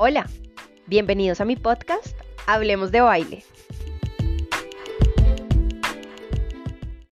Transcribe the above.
Hola, bienvenidos a mi podcast Hablemos de baile.